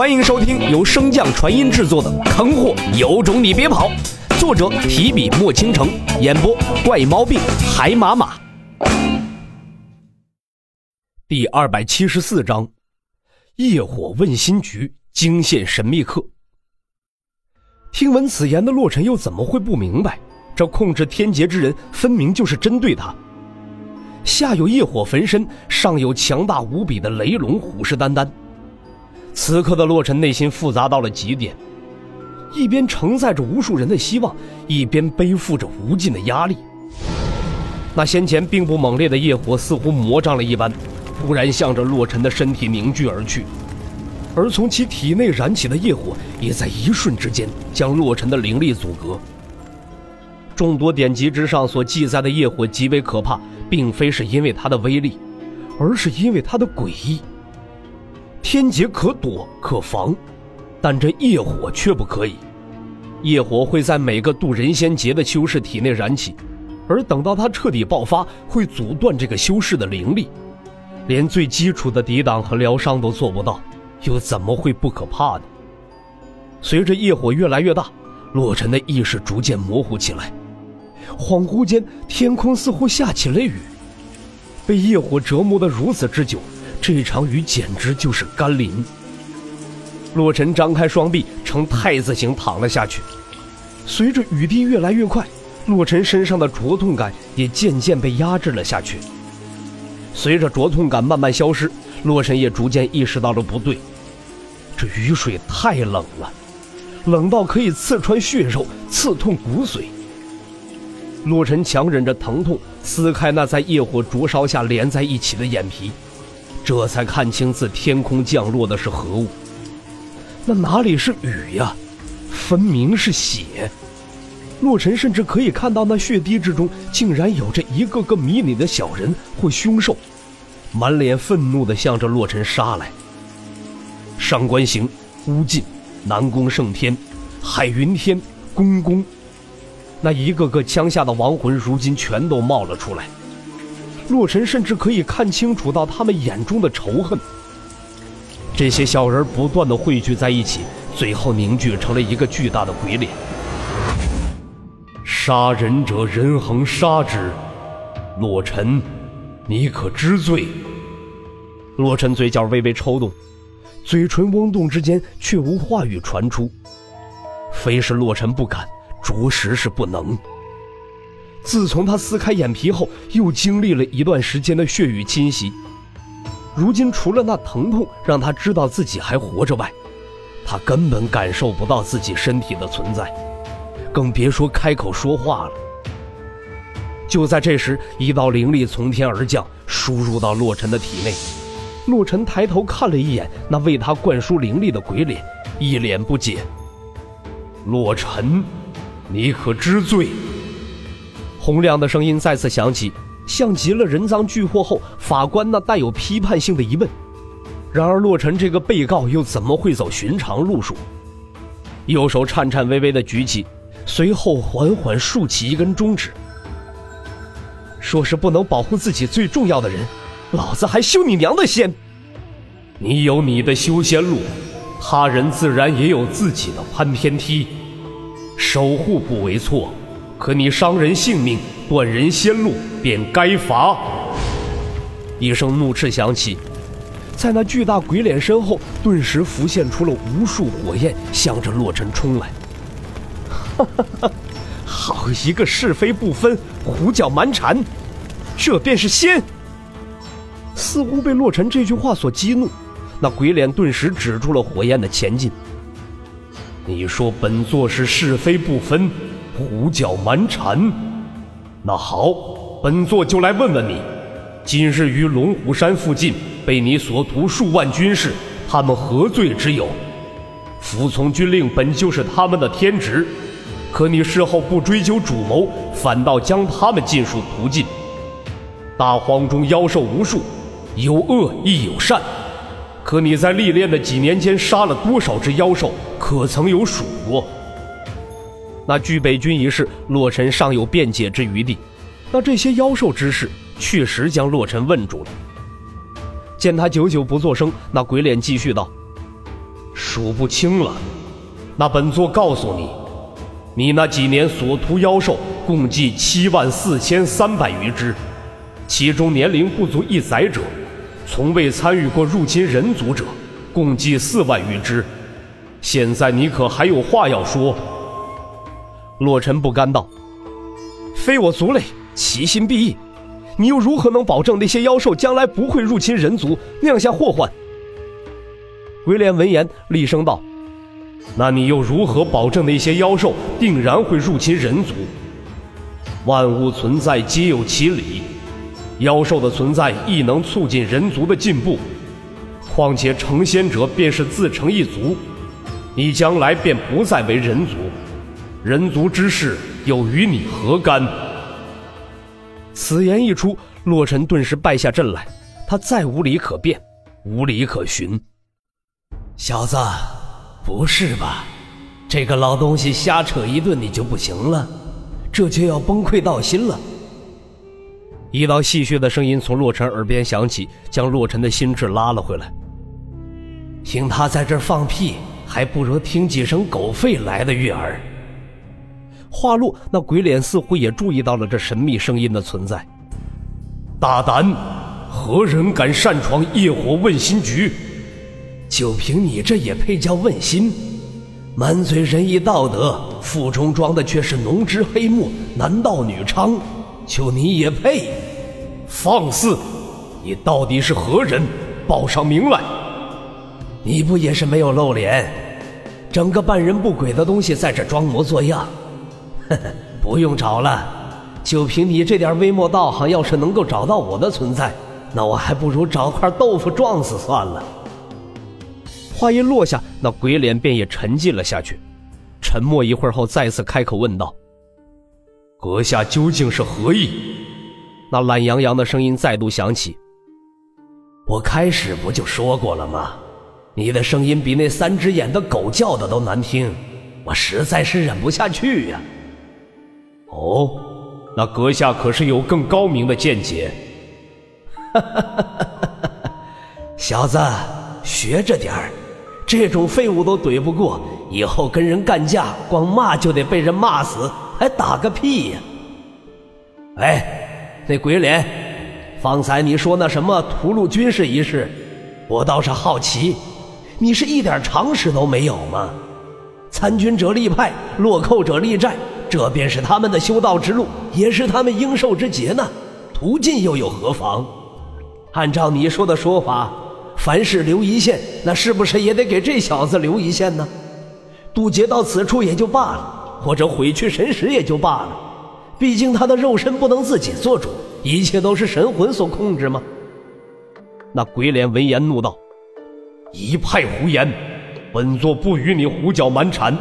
欢迎收听由升降传音制作的《坑货有种你别跑》，作者提笔墨倾城，演播怪毛病海马马。第二百七十四章，业火问心局惊现神秘客。听闻此言的洛尘又怎么会不明白？这控制天劫之人分明就是针对他。下有业火焚身，上有强大无比的雷龙虎视眈眈。此刻的洛尘内心复杂到了极点，一边承载着无数人的希望，一边背负着无尽的压力。那先前并不猛烈的业火似乎魔障了一般，突然向着洛尘的身体凝聚而去，而从其体内燃起的业火，也在一瞬之间将洛尘的灵力阻隔。众多典籍之上所记载的业火极为可怕，并非是因为它的威力，而是因为它的诡异。天劫可躲可防，但这业火却不可以。业火会在每个渡人仙劫的修士体内燃起，而等到它彻底爆发，会阻断这个修士的灵力，连最基础的抵挡和疗伤都做不到，又怎么会不可怕呢？随着业火越来越大，洛尘的意识逐渐模糊起来。恍惚间，天空似乎下起了雨。被业火折磨得如此之久，这场雨简直就是甘霖。洛尘张开双臂，呈太字形躺了下去。随着雨滴越来越快，洛尘身上的灼痛感也渐渐被压制了下去。随着灼痛感慢慢消失，洛尘也逐渐意识到了不对，这雨水太冷了，冷到可以刺穿血肉，刺痛骨髓。洛尘强忍着疼痛，撕开那在业火灼烧下连在一起的眼皮，这才看清自天空降落的是何物。那哪里是雨呀，分明是血！洛尘甚至可以看到那血滴之中，竟然有着一个个迷你的小人或凶兽，满脸愤怒地向着洛尘杀来。上官行、乌进、南宫胜天、海云天、公公。那一个个枪下的亡魂，如今全都冒了出来。洛尘甚至可以看清楚到他们眼中的仇恨。这些小人不断的汇聚在一起，最后凝聚成了一个巨大的鬼脸。杀人者，人恒杀之。洛尘，你可知罪？洛尘嘴角微微抽动，嘴唇嗡动之间，却无话语传出。非是洛尘不敢。着实是不能。自从他撕开眼皮后，又经历了一段时间的血雨侵袭，如今除了那疼痛让他知道自己还活着外，他根本感受不到自己身体的存在，更别说开口说话了。就在这时，一道灵力从天而降，输入到洛尘的体内。洛尘抬头看了一眼那为他灌输灵力的鬼脸，一脸不解。洛尘。你可知罪？洪亮的声音再次响起，像极了人赃俱获后法官那带有批判性的疑问。然而洛尘这个被告又怎么会走寻常路数？右手颤颤巍巍地举起，随后缓缓竖起一根中指，说是不能保护自己最重要的人，老子还修你娘的仙！你有你的修仙路，他人自然也有自己的攀天梯。守护不为错，可你伤人性命、断人仙路，便该罚。一声怒斥响起，在那巨大鬼脸身后，顿时浮现出了无数火焰，向着洛尘冲来。哈哈哈！好一个是非不分、胡搅蛮缠，这便是仙！似乎被洛尘这句话所激怒，那鬼脸顿时止住了火焰的前进。你说本座是是非不分，胡搅蛮缠。那好，本座就来问问你：今日于龙虎山附近被你所屠数万军士，他们何罪之有？服从军令本就是他们的天职，可你事后不追究主谋，反倒将他们尽数屠尽。大荒中妖兽无数，有恶亦有善。可你在历练的几年间杀了多少只妖兽？可曾有数过？那据北军一事，洛尘尚有辩解之余地。那这些妖兽之事，确实将洛尘问住了。见他久久不作声，那鬼脸继续道：“数不清了。那本座告诉你，你那几年所屠妖兽共计七万四千三百余只，其中年龄不足一载者，从未参与过入侵人族者，共计四万余只。现在你可还有话要说？洛尘不甘道：“非我族类，其心必异。你又如何能保证那些妖兽将来不会入侵人族，酿下祸患？”鬼脸闻言厉声道：“那你又如何保证那些妖兽定然会入侵人族？万物存在皆有其理，妖兽的存在亦能促进人族的进步。况且成仙者便是自成一族。”你将来便不再为人族，人族之事又与你何干？此言一出，洛尘顿时败下阵来，他再无理可辩，无理可循。小子，不是吧？这个老东西瞎扯一顿，你就不行了？这就要崩溃到心了？一道戏谑的声音从洛尘耳边响起，将洛尘的心智拉了回来。听他在这放屁！还不如听几声狗吠来的悦耳。话落，那鬼脸似乎也注意到了这神秘声音的存在。大胆！何人敢擅闯业火问心局？就凭你这也配叫问心？满嘴仁义道德，腹中装的却是浓脂黑墨、男盗女娼，就你也配？放肆！你到底是何人？报上名来！你不也是没有露脸，整个半人不鬼的东西在这装模作样？呵呵，不用找了，就凭你这点微末道行，要是能够找到我的存在，那我还不如找块豆腐撞死算了。话音落下，那鬼脸便也沉寂了下去，沉默一会儿后，再次开口问道：“阁下究竟是何意？”那懒洋洋的声音再度响起：“我开始不就说过了吗？”你的声音比那三只眼的狗叫的都难听，我实在是忍不下去呀。哦，那阁下可是有更高明的见解？哈哈哈哈哈！小子，学着点儿，这种废物都怼不过，以后跟人干架，光骂就得被人骂死，还打个屁呀！哎，那鬼脸，方才你说那什么屠戮军事一事，我倒是好奇。你是一点常识都没有吗？参军者立派，落寇者立寨，这便是他们的修道之路，也是他们应受之劫呢。途径又有何妨？按照你说的说法，凡事留一线，那是不是也得给这小子留一线呢？渡劫到此处也就罢了，或者毁去神识也就罢了。毕竟他的肉身不能自己做主，一切都是神魂所控制吗？那鬼脸闻言怒道。一派胡言！本座不与你胡搅蛮缠。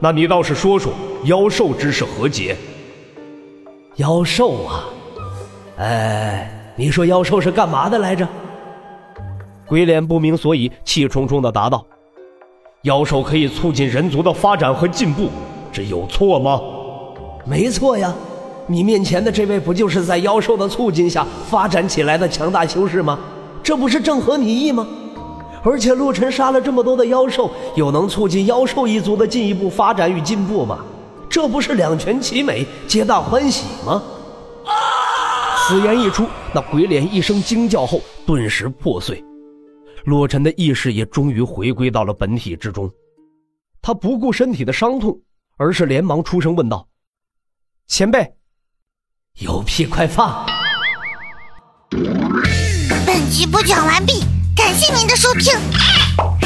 那你倒是说说妖兽之事何解？妖兽啊，哎，你说妖兽是干嘛的来着？鬼脸不明所以，气冲冲的答道：“妖兽可以促进人族的发展和进步，这有错吗？没错呀，你面前的这位不就是在妖兽的促进下发展起来的强大修士吗？这不是正合你意吗？”而且陆晨杀了这么多的妖兽，有能促进妖兽一族的进一步发展与进步吗？这不是两全其美，皆大欢喜吗？此言一出，那鬼脸一声惊叫后，顿时破碎。洛尘的意识也终于回归到了本体之中。他不顾身体的伤痛，而是连忙出声问道：“前辈，有屁快放！”本集播讲完毕。感谢您的收听，